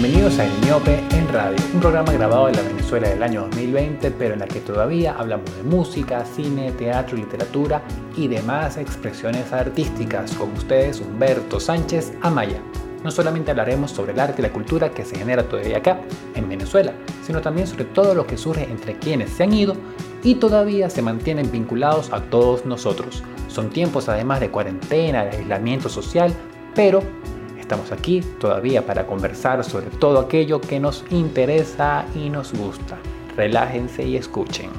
Bienvenidos a El Miope en Radio, un programa grabado en la Venezuela del año 2020, pero en la que todavía hablamos de música, cine, teatro, literatura y demás expresiones artísticas. Con ustedes, Humberto Sánchez Amaya. No solamente hablaremos sobre el arte y la cultura que se genera todavía acá, en Venezuela, sino también sobre todo lo que surge entre quienes se han ido y todavía se mantienen vinculados a todos nosotros. Son tiempos además de cuarentena, de aislamiento social, pero Estamos aquí todavía para conversar sobre todo aquello que nos interesa y nos gusta. Relájense y escuchen.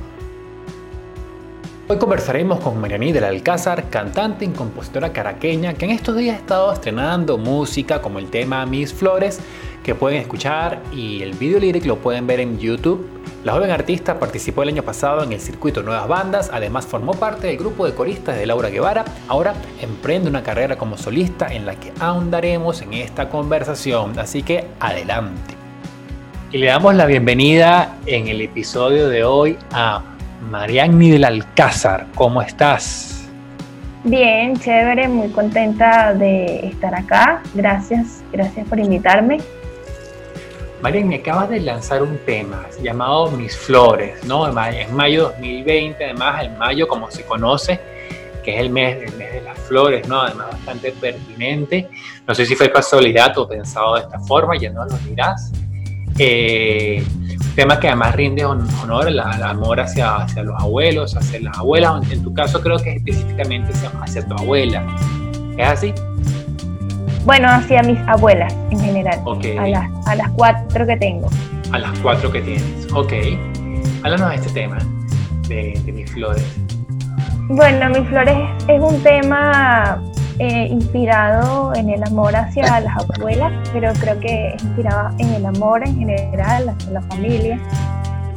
Hoy conversaremos con Marianí del Alcázar, cantante y compositora caraqueña que en estos días ha estado estrenando música como el tema Mis Flores, que pueden escuchar y el video lyric lo pueden ver en YouTube la joven artista participó el año pasado en el circuito Nuevas Bandas, además formó parte del grupo de coristas de Laura Guevara. Ahora emprende una carrera como solista en la que ahondaremos en esta conversación, así que adelante. Y le damos la bienvenida en el episodio de hoy a Marianni del Alcázar. ¿Cómo estás? Bien, chévere, muy contenta de estar acá. Gracias, gracias por invitarme. Marian, me acabas de lanzar un tema llamado Mis Flores, ¿no? En mayo 2020, además el mayo como se conoce, que es el mes, el mes de las flores, ¿no? Además bastante pertinente. No sé si fue casualidad o pensado de esta forma, ya no lo dirás. Eh, tema que además rinde honor al amor hacia, hacia los abuelos, hacia las abuelas, en tu caso creo que específicamente hacia tu abuela. ¿Es así? Bueno, hacia mis abuelas en general. A, las, a las cuatro que tengo. A las cuatro que tienes. Ok. Háblanos de este tema, de, mis flores. Bueno, mis flores es un tema eh, inspirado en el amor hacia las abuelas, pero creo que es inspirado en el amor en general, hacia la familia.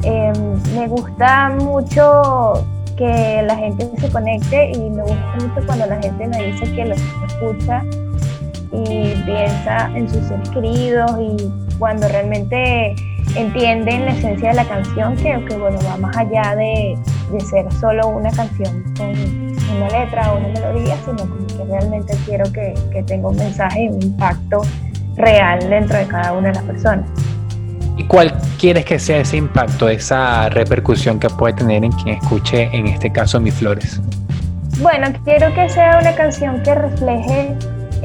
Em, me gusta mucho que la gente se conecte y me gusta mucho cuando la gente me dice que lo escucha y piensa en sus seres queridos y cuando realmente entienden la esencia de la canción, que, que bueno, va más allá de, de, ser solo una canción con una letra o una melodía, sino como que realmente quiero que, que tenga un mensaje y un impacto real dentro de cada una de las personas. ¿Y cuál quieres que sea ese impacto, esa repercusión que puede tener en quien escuche, en este caso, Mis Flores? Bueno, quiero que sea una canción que refleje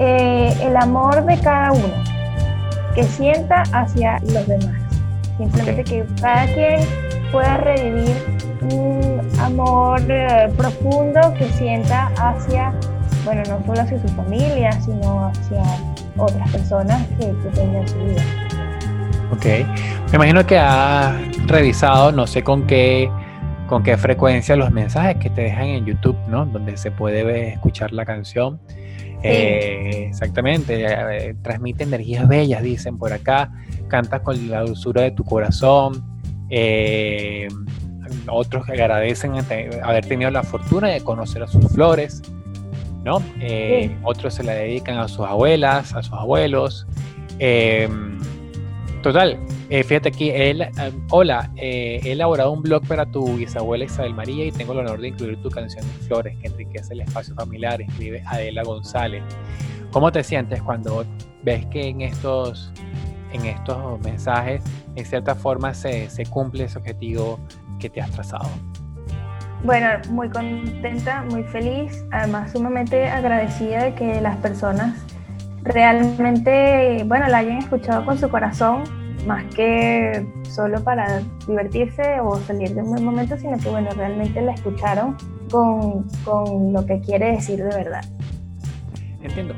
eh, el amor de cada uno, que sienta hacia los demás. Simplemente que cada quien pueda revivir un amor eh, profundo que sienta hacia, bueno, no solo hacia su familia, sino hacia otras personas que, que tengan su vida. Ok, me imagino que has revisado, no sé con qué, con qué frecuencia los mensajes que te dejan en YouTube, ¿no? Donde se puede escuchar la canción. Eh, exactamente, eh, transmite energías bellas, dicen por acá, cantas con la dulzura de tu corazón. Eh, otros agradecen haber tenido la fortuna de conocer a sus flores, ¿no? Otros se la dedican a sus abuelas, a sus abuelos. total, eh, fíjate aquí, él, eh, hola, eh, he elaborado un blog para tu bisabuela Isabel María y tengo el honor de incluir tu canción Flores que enriquece el espacio familiar, escribe Adela González. ¿Cómo te sientes cuando ves que en estos, en estos mensajes, en cierta forma, se, se cumple ese objetivo que te has trazado? Bueno, muy contenta, muy feliz, además sumamente agradecida de que las personas realmente, bueno, la hayan escuchado con su corazón más que solo para divertirse o salir de un buen momento, sino que bueno, realmente la escucharon con, con lo que quiere decir de verdad. Entiendo.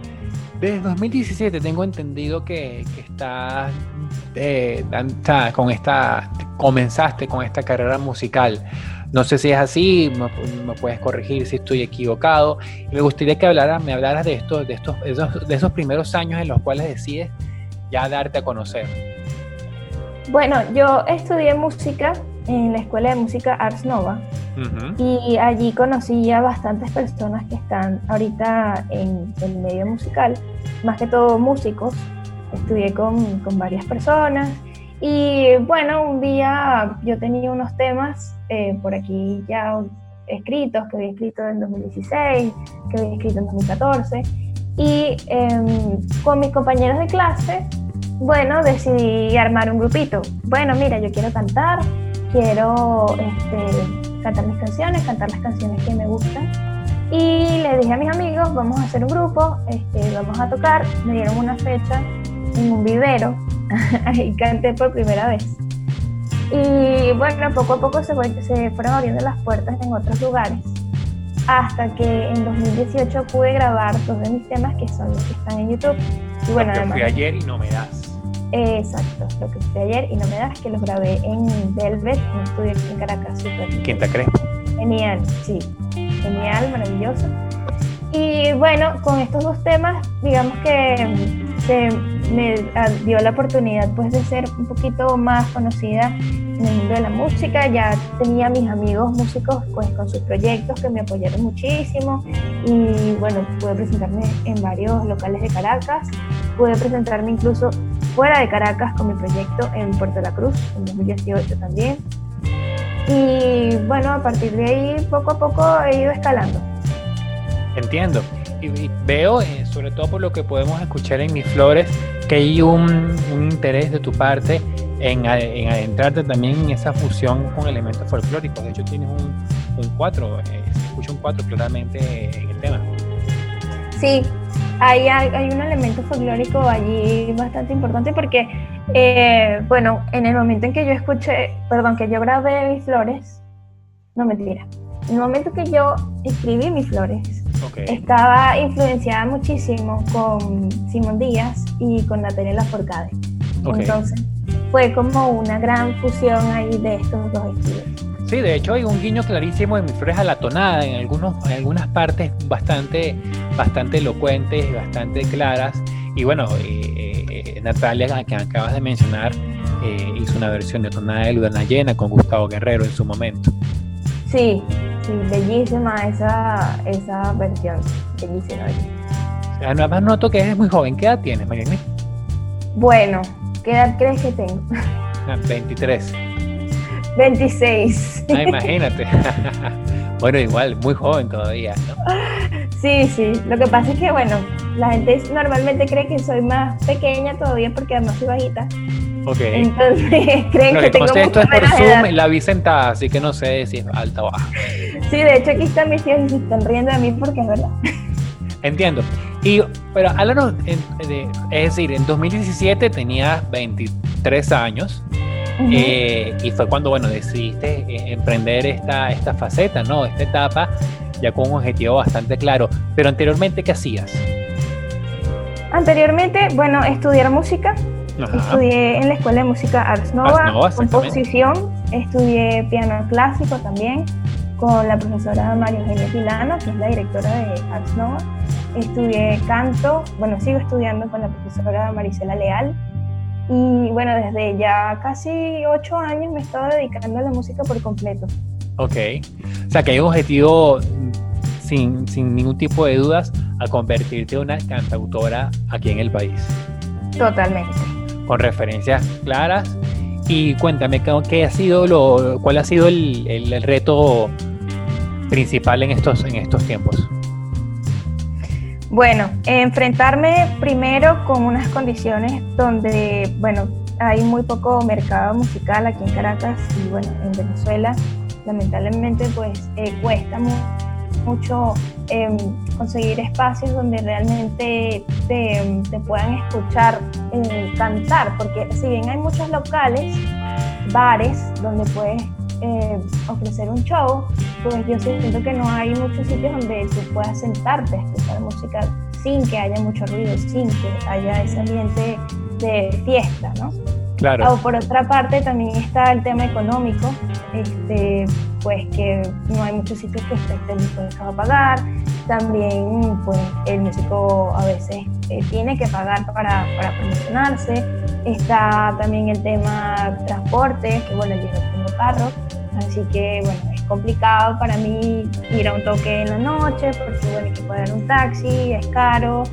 Desde 2017 tengo entendido que, que estás eh, con esta, comenzaste con esta carrera musical. No sé si es así, me, puedes corregir si estoy equivocado. me gustaría que hablara, me hablaras de, esto, de, estos, de esos primeros años en los cuales decides ya darte a conocer. Bueno, yo estudié música en la Escuela de Música Ars Nova y allí conocí a bastantes personas que están ahorita en el medio musical, más que todo músicos. Estudié con, con varias personas y bueno, un día yo tenía unos temas eh, por aquí ya escritos, que había escrito en 2016, que había escrito en 2014 y em, con mis compañeros de clase bueno, decidí armar un grupito. Bueno, mira, yo quiero cantar, quiero este, cantar mis canciones, cantar las canciones que me gustan. Y le dije a mis amigos, vamos a hacer un grupo, este, vamos a tocar. Me dieron una fecha en un vivero, ahí canté por primera vez. Y bueno, poco a poco se, se fueron abriendo las puertas en otros lugares hasta que en 2018 pude grabar dos de mis temas que son los que están en YouTube. Y bueno, fui ayer y no me das. Exacto, lo que fui ayer y no me das, que los grabé en Velvet, en un estudio en Caracas. ¿Quién te crees? Genial, sí, genial, maravilloso. Y bueno, con estos dos temas, digamos que se me dio la oportunidad pues de ser un poquito más conocida en el mundo de la música. Ya tenía mis amigos músicos pues con sus proyectos que me apoyaron muchísimo y bueno, pude presentarme en varios locales de Caracas, pude presentarme incluso fuera de Caracas con mi proyecto en Puerto La Cruz en 2018 también. Y bueno, a partir de ahí poco a poco he ido escalando. Entiendo y, veo, eh, sobre todo por lo que podemos escuchar en Mis Flores, que hay un, interés de tu parte en, en, adentrarte también en esa fusión con elementos folclóricos. De hecho, tienes un, un cuatro, eh, se escucha un cuatro claramente en el tema. Sí, hay, hay un elemento folclórico allí bastante importante porque, eh, bueno, en el momento en que yo escuché, perdón, que yo grabé Mis Flores, no mentira, en el momento que yo escribí Mis Flores, estaba influenciada muchísimo con Simón Díaz y con Natalia Lafourcade. Entonces, fue como una gran fusión ahí de estos dos estilos. Sí, de hecho hay un guiño clarísimo de mis flores a la tonada en, algunos, en algunas partes bastante, bastante elocuentes y bastante claras. Y bueno, eh, eh, Natalia, que acabas de mencionar, eh, hizo una versión de tonada de Luna Llena con Gustavo Guerrero en su momento. Sí, Sí, bellísima esa, esa versión. Bellísima. Además noto que eres muy joven. ¿Qué edad tienes, Mariana? Bueno, ¿qué edad crees que tengo? 23. 26. Ah, imagínate. bueno, igual, muy joven todavía, ¿no? Sí, sí. Lo que pasa es que, bueno, la gente normalmente cree que soy más pequeña todavía porque además soy bajita. Ok. Entonces, creen que, tengo esto es por Zoom y la vi sentada, así que no sé si es alta o baja. Sí, de hecho aquí están mis hijos y se están riendo de mí porque es verdad. Entiendo. Y, pero háblanos, es decir, en 2017 tenías 23 años eh, y fue cuando, bueno, decidiste eh, emprender esta, esta faceta, ¿no? Esta etapa ya con un objetivo bastante claro. Pero anteriormente, ¿qué hacías? Anteriormente, bueno, estudiar música. Estudié en la Escuela de Música Ars Nova, composición, estudié piano clásico también con la profesora María Eugenia Pilano, que es la directora de Ars Nova. Estudié canto, bueno, sigo estudiando con la profesora Marisela Leal. Y bueno, desde ya casi ocho años me he estado dedicando a la música por completo. Ok. O sea, que hay un objetivo sin, sin ningún tipo de dudas a convertirte en una cantautora aquí en el país. Totalmente. Con referencias claras. Y cuéntame, ¿qué ha sido lo, ¿cuál ha sido el, el, el reto principal en estos, en estos tiempos? Bueno, enfrentarme primero con unas condiciones donde, bueno, hay muy poco mercado musical aquí en Caracas y bueno, en Venezuela, lamentablemente pues eh, cuesta mucho em, conseguir espacios donde realmente te, puedan escuchar eh, cantar, porque si bien hay muchos locales, bares donde puedes eh, ofrecer un show, pues yo siento que no hay muchos sitios donde tú puedas sentarte a escuchar música sin que haya mucho ruido, sin que haya ese ambiente de fiesta, ¿no? Claro. O por otra parte también está el tema económico, este, pues que no hay muchos sitios que estén dispuestos a pagar. También pues el músico a veces eh, tiene que pagar para, para, promocionarse. Está también el tema transporte, que bueno, yo no tengo carro, así que bueno, complicado para mí ir a un toque en la noche porque bueno, hay que pagar un taxi, es caro,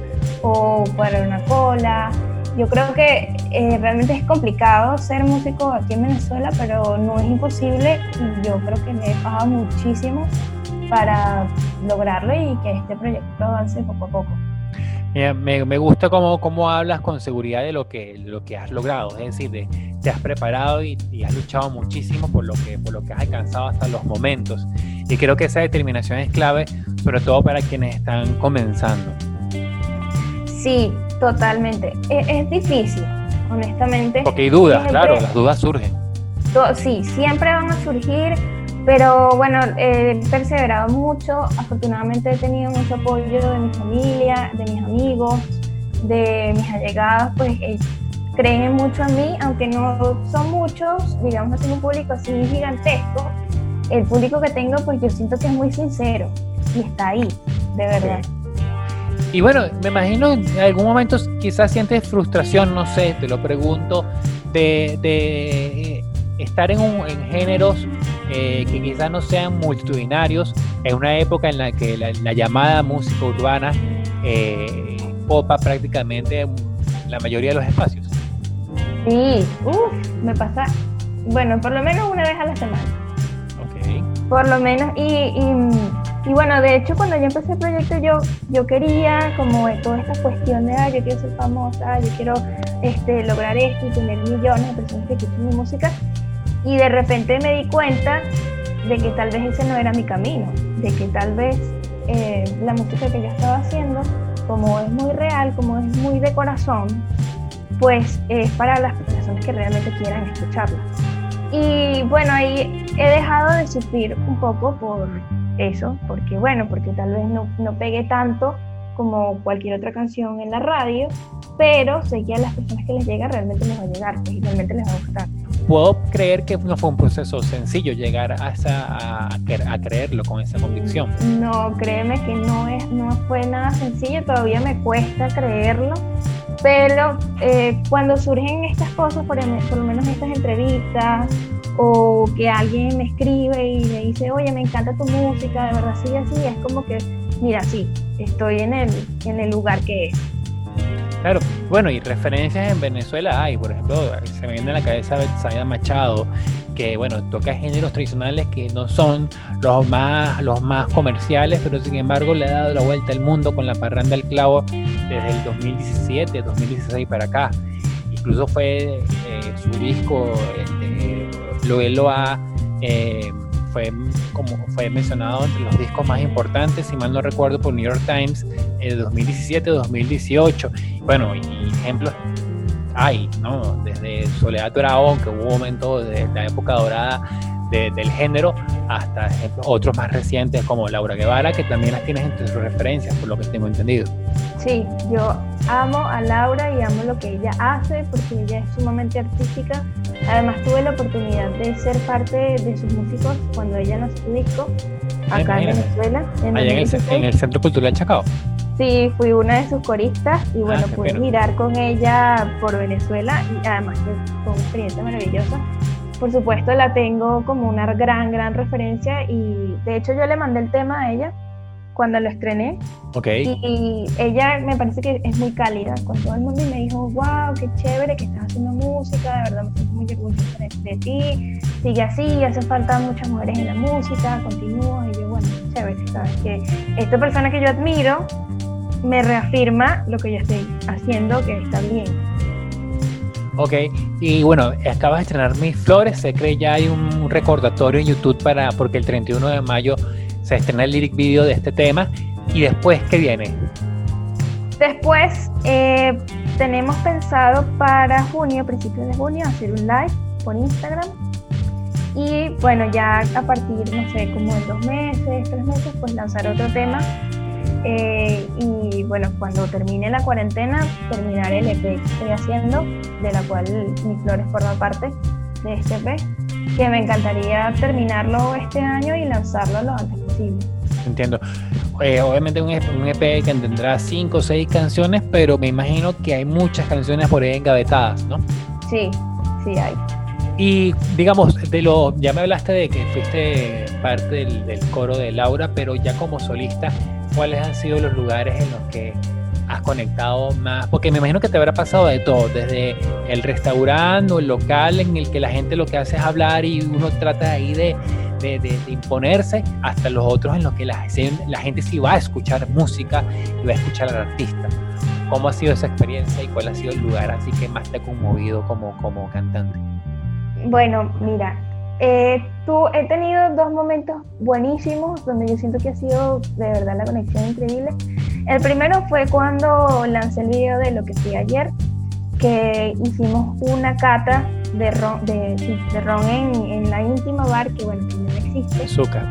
o pagar una cola yo creo que eh, realmente es complicado ser músico aquí en Venezuela, pero no es imposible y yo creo que me he bajado muchísimo para lograrlo y que este proyecto avance poco a poco. Me, me, gusta cómo, cómo, hablas con seguridad de lo que, lo que has logrado, es decir, de, te has preparado y, y, has luchado muchísimo por lo, que, por lo que has alcanzado hasta los momentos. Y creo que esa determinación es clave, sobre todo para quienes están comenzando. Sí, totalmente. Es, es difícil, honestamente. Porque hay dudas, claro, las dudas surgen. Sí, siempre van a surgir pero bueno, he perseverado mucho. Afortunadamente he tenido mucho apoyo de mi familia, de mis amigos, de mis allegadas, pues eh, creen mucho en mí, aunque no son muchos, digamos, tengo un público así gigantesco. El público que tengo, pues yo siento que es muy sincero y está ahí, de verdad. Y bueno, me imagino en algún momento quizás sientes frustración, no sé, te lo pregunto, de, de estar en, un, en géneros eh, que quizás no sean multitudinarios, en una época en la que la, llamada música urbana eh, copa prácticamente la mayoría de los espacios. Sí, uff, me pasa, bueno, por lo menos una vez a la semana. Ok. Por lo menos, y, y, bueno, de hecho cuando yo empecé el proyecto yo, yo quería como toda esta cuestión de, ah, yo quiero ser famosa, yo quiero este, lograr esto y tener millones de personas que escuchen mi música y de repente me di cuenta de que tal vez ese no era mi camino, de que tal vez eh, la música que yo estaba haciendo, como es muy real, como es muy de corazón, pues es para las personas que realmente quieran escucharla. Y bueno, ahí he dejado de sufrir un poco por eso, porque bueno, porque tal vez no, no pegué tanto como cualquier otra canción en la radio, pero sé que a las personas que les llega realmente les va a llegar, pues, y realmente les va a gustar puedo creer que no fue un proceso sencillo llegar a, esa, a, creerlo con esa convicción. No, créeme que no, es, no fue nada sencillo, todavía me cuesta creerlo, pero eh, cuando surgen estas cosas, por, por lo menos estas entrevistas, o que alguien me escribe y me dice, oye, me encanta tu música, de verdad sigue así, es como que, mira, sí, estoy el, en el lugar que es. Claro, bueno, y referencias en Venezuela hay, por ejemplo, se me viene a la cabeza Betsaida Machado, que bueno, toca géneros tradicionales que no son los más, los más comerciales, pero sin embargo le ha dado la vuelta al mundo con la parranda del clavo desde el 2017, 2016 para acá. Incluso fue eh, su disco, este, lo él lo ha eh, fue, como fue mencionado entre los discos más importantes, si mal no recuerdo, por New York Times, de 2017-2018. Bueno, y ejemplos hay, ¿no? Desde Soledad Torao, que hubo un momento de la época dorada del género, hasta ejemplos, otros más recientes como Laura Guevara, que también las tienes entre tus referencias, por lo que tengo entendido. Sí, yo amo a Laura y amo lo que ella hace porque ella es sumamente artística. Además tuve la oportunidad de ser parte de sus músicos cuando ella lanzó su disco acá en Venezuela. En Allá en el, Centro Cultural Chacao. Sí, fui una de sus coristas y bueno, ah, pude mirar con ella por Venezuela y además fue una experiencia maravillosa. Por supuesto la tengo como una gran, gran referencia y de hecho yo le mandé el tema a ella cuando lo estrené. Ok. Y, ella me parece que es muy cálida con todo el mundo y me dijo, wow, qué chévere que estás haciendo música, de verdad me siento muy orgullosa de, ti, sigue así, hace falta muchas mujeres en la música, continúa. Y yo, bueno, chévere, sabes que esta persona que yo admiro me reafirma lo que yo estoy haciendo, que está bien. Ok, y bueno, acabas de estrenar Mis Flores, se cree ya hay un recordatorio en YouTube para, porque el 31 de mayo se estrena el lyric video de este tema. ¿Y después qué viene? Después eh, tenemos pensado para junio, principios de junio, hacer un live por Instagram. Y bueno, ya a partir, no sé, como en dos meses, tres meses, pues lanzar otro tema. Eh, y bueno, cuando termine la cuarentena, terminar el EP que estoy haciendo, de la cual Mis Flores forma parte de este EP, que me encantaría terminarlo este año y lanzarlo lo antes Entiendo. Eh, obviamente un, un, EP que tendrá cinco o seis canciones, pero me imagino que hay muchas canciones por ahí engavetadas, ¿no? Sí, sí hay. Y digamos, de lo, ya me hablaste de que fuiste parte del, del coro de Laura, pero ya como solista, ¿cuáles han sido los lugares en los que has conectado más? Porque me imagino que te habrá pasado de todo, desde el restaurante o el local en el que la gente lo que hace es hablar y uno trata ahí de, de, imponerse, hasta los otros en los que la, la gente sí va a escuchar música y va a escuchar al artista. ¿Cómo ha sido esa experiencia y cuál ha sido el lugar así que más te ha conmovido como, como cantante? Bueno, mira, eh, tú, he tenido dos momentos buenísimos donde yo siento que ha sido de verdad la conexión increíble. El primero fue cuando lancé el video de lo que fui ayer, que hicimos una cata de ron, de, ron en, la íntima bar, que bueno, que no existe. Azúcar.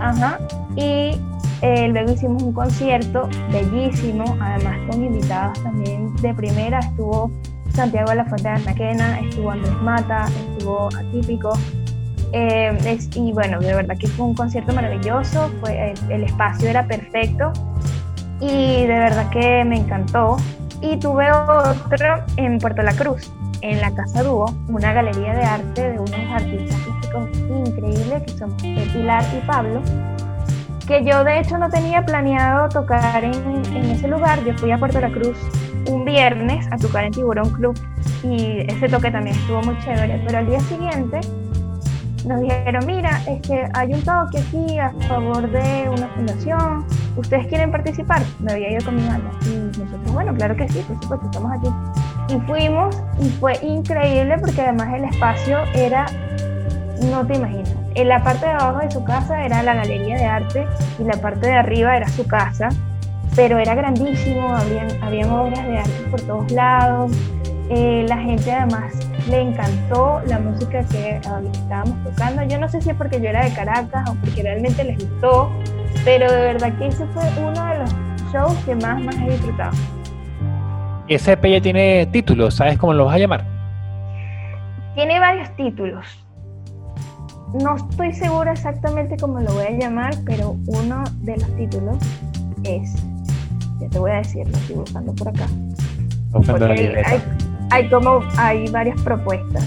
Ajá. Y eh, luego hicimos un concierto bellísimo, además con invitados también de primera. Estuvo Santiago de la Fuente de Anaquena, estuvo Andrés Mata, estuvo Atípico. Eh, y bueno, de verdad que fue un concierto maravilloso, fue, el, espacio era perfecto y de verdad que me encantó. Y tuve otro en Puerto La Cruz, en la Casa Dúo, una galería de arte de unos artistas plásticos increíbles que son Pilar y Pablo que yo de hecho no tenía planeado tocar en, ese lugar. Yo fui a Puerto La Cruz un viernes a tocar en Tiburón Club y ese toque también estuvo muy chévere, pero al día siguiente nos dijeron, mira, es que hay un toque aquí a favor de una fundación, ¿ustedes quieren participar? Me había ido con mi banda y nosotros, bueno, claro que sí, por supuesto, estamos aquí. Y fuimos y fue increíble porque además el espacio era, no te imaginas, en la parte de abajo de su casa era la galería de arte y la parte de arriba era su casa, pero era grandísimo, habían, habían obras de arte por todos lados. Eh, la gente además le encantó la música que estábamos tocando. Yo no sé si es porque yo era de Caracas o porque realmente les gustó, pero de verdad que ese fue uno de los shows que más, más he disfrutado. Ese EP ya tiene títulos, ¿sabes cómo lo vas a llamar? Tiene varios títulos no estoy segura exactamente cómo lo voy a llamar, pero uno de los títulos es, ya te voy a decir, lo estoy buscando por acá. hay, como, hay varias propuestas.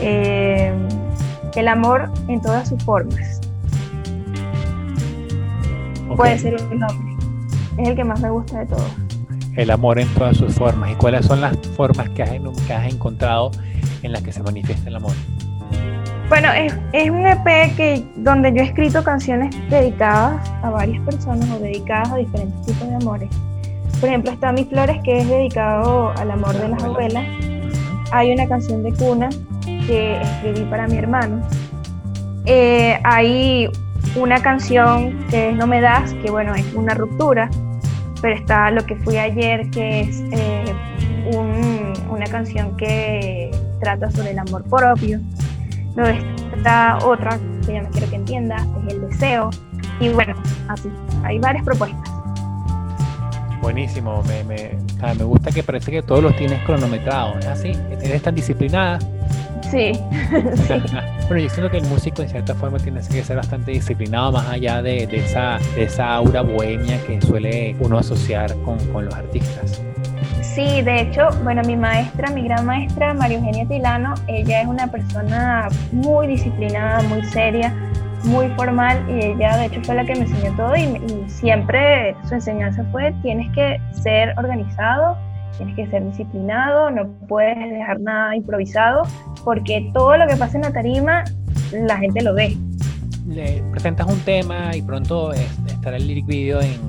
Eh, el amor en todas sus formas. Puede ser un nombre. Es el que más me gusta de todos. El amor en todas sus formas. ¿Y cuáles son las formas que has, que has encontrado en las que se manifiesta el amor? Bueno, es, es, un EP que, donde yo he escrito canciones dedicadas a varias personas o dedicadas a diferentes tipos de amores. Por ejemplo, está Mis Flores, que es dedicado al amor de las abuelas. Hay una canción de cuna que escribí para mi hermano. Eh, hay una canción que es No me das, que bueno, es una ruptura, pero está Lo que fui ayer, que es eh, una canción que trata sobre el amor propio. Luego está otra que ya no quiero que entienda, es el deseo. Y bueno, así, hay varias propuestas. Buenísimo, me, me, me gusta que parece que todos los tienes cronometrados, ¿es así? ¿Eres tan disciplinada? Sí. bueno, yo siento que el músico en cierta forma tiene que ser bastante disciplinado más allá de, de esa, de esa aura bohemia que suele uno asociar con, con los artistas. Sí, de hecho, bueno, mi maestra, mi gran maestra, María Eugenia Tilano, ella es una persona muy disciplinada, muy seria, muy formal y ella de hecho fue la que me enseñó todo y, y siempre su enseñanza fue tienes que ser organizado, tienes que ser disciplinado, no puedes dejar nada improvisado porque todo lo que pasa en la tarima la gente lo ve. Le presentas un tema y pronto estará el lyric video en,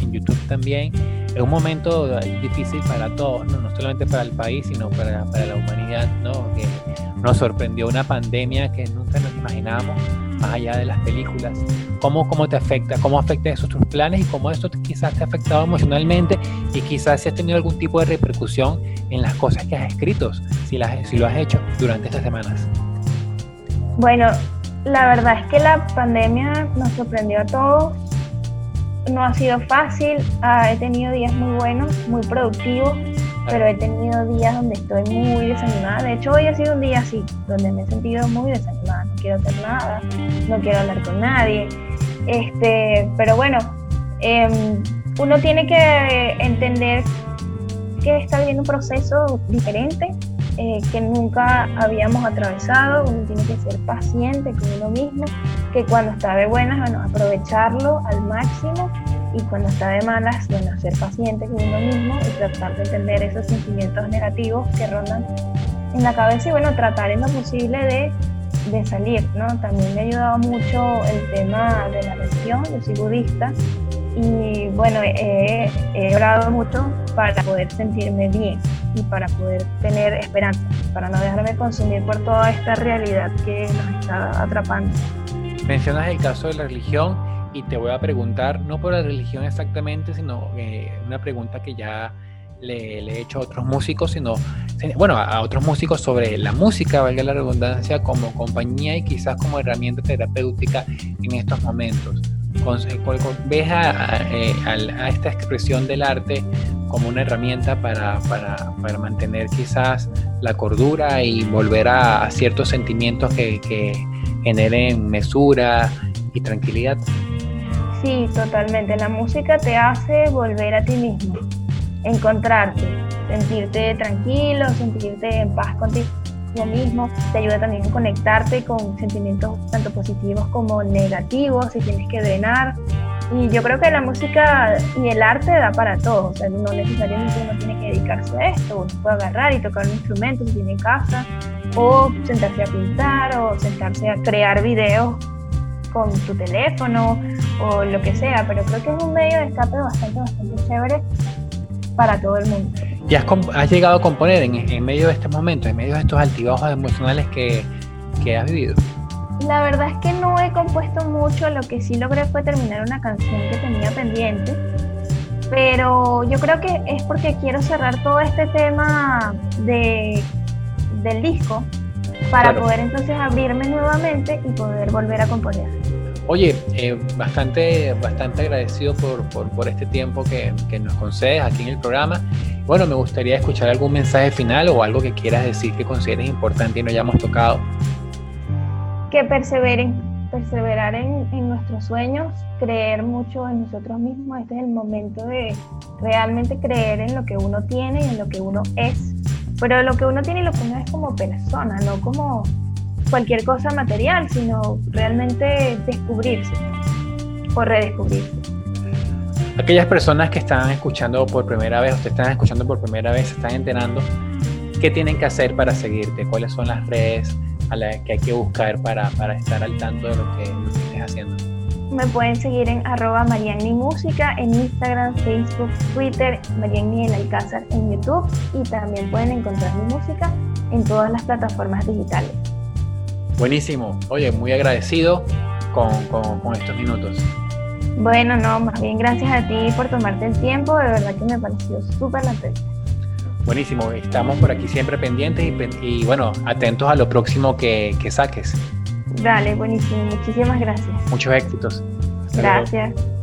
en YouTube también es un momento difícil para todos, ¿no? no solamente para el país, sino para, para, la humanidad, ¿no? que nos sorprendió una pandemia que nunca nos imaginábamos, más allá de las películas. ¿Cómo, cómo te afecta? ¿Cómo afecta eso tus planes? Y cómo esto quizás te ha afectado emocionalmente y quizás si has tenido algún tipo de repercusión en las cosas que has escrito, si, las, si lo has hecho durante estas semanas. Bueno, la verdad es que la pandemia nos sorprendió a todos no ha sido fácil, ah, he tenido días muy buenos, muy productivos, pero he tenido días donde estoy muy desanimada. De hecho, hoy ha sido un día así, donde me he sentido muy desanimada, no quiero hacer nada, no quiero hablar con nadie. Este, pero bueno, em, uno tiene que entender que está viviendo un proceso diferente eh, que nunca habíamos atravesado. Uno tiene que ser paciente con uno mismo, que cuando está de buenas, bueno, aprovecharlo al máximo y cuando está de malas, bueno, ser paciente con uno mismo y tratar de entender esos sentimientos negativos que rondan en la cabeza y bueno, tratar en lo posible de, de salir, ¿no? También me ha ayudado mucho el tema de la religión, yo soy budista Y bueno, he, he orado mucho para poder sentirme bien y para poder tener esperanza, para no dejarme consumir por toda esta realidad que nos está atrapando. Mencionas el caso de la religión y te voy a preguntar, no por la religión exactamente, sino eh, una pregunta que ya le, he hecho a otros músicos, sino, bueno, a, otros músicos sobre la música, valga la redundancia, como compañía y quizás como herramienta terapéutica en estos momentos. ¿Ves eh, a, esta expresión del arte como una herramienta para, para, para mantener quizás la cordura y volver a, ciertos sentimientos que, que generen mesura y tranquilidad? Sí, totalmente. La música te hace volver a ti mismo, encontrarte, sentirte tranquilo, sentirte en paz contigo mismo. Te ayuda también a conectarte con sentimientos tanto positivos como negativos, si tienes que drenar. Y yo creo que la música y el arte da para todo. O sea, no necesariamente uno tiene que dedicarse a esto. Uno puede agarrar y tocar un instrumento si tiene casa, o sentarse a pintar, o sentarse a crear videos con tu teléfono o lo que sea, pero creo que es un medio de escape bastante, bastante chévere para todo el mundo. ¿Y has, has llegado a componer en, en, medio de estos momentos, en medio de estos altibajos emocionales que, que has vivido? La verdad es que no he compuesto mucho, lo que sí logré fue terminar una canción que tenía pendiente, pero yo creo que es porque quiero cerrar todo este tema de, del disco para poder entonces abrirme nuevamente y poder volver a componer. Oye, eh, bastante, bastante agradecido por, por, este tiempo que, que, nos concedes aquí en el programa. Bueno, me gustaría escuchar algún mensaje final o algo que quieras decir que consideres importante y no hayamos tocado. Que perseveren, perseverar en, en nuestros sueños, creer mucho en nosotros mismos. Este es el momento de realmente creer en lo que uno tiene y en lo que uno es pero lo que uno tiene y lo que uno es como persona, no como cualquier cosa material, sino realmente descubrirse o redescubrirse. Aquellas personas que están escuchando por primera vez o te están escuchando por primera vez, se están enterando, ¿qué tienen que hacer para seguirte? ¿Cuáles son las redes a las que hay que buscar para, para estar al tanto de lo que, lo que estés haciendo? Me pueden seguir en arroba Marianni Música en Instagram, Facebook, Twitter, Marianni El Alcázar en YouTube y también pueden encontrar mi música en todas las plataformas digitales. Buenísimo. Oye, muy agradecido con, con, estos minutos. Bueno, no, más bien gracias a ti por tomarte el tiempo. De verdad que me pareció súper la. Buenísimo. Estamos por aquí siempre pendientes y, y bueno, atentos a lo próximo que, que saques. Dale, buenísimo. Muchísimas gracias. Muchos éxitos. gracias.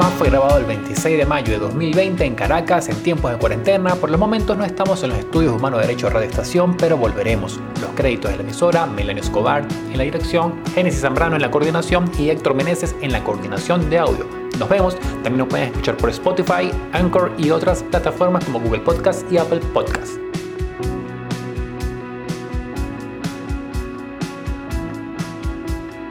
Programa fue grabado el 26 de mayo de 2020 en Caracas en tiempos de cuarentena. Por los momentos no estamos en los estudios Humano Derecho de Radio Estación, pero volveremos. Los créditos de la emisora, Melanio Escobar en la dirección, Génesis Zambrano en la coordinación y Héctor Meneses en la coordinación de audio. Nos vemos, también nos pueden escuchar por Spotify, Anchor y otras plataformas como Google Podcast y Apple Podcast.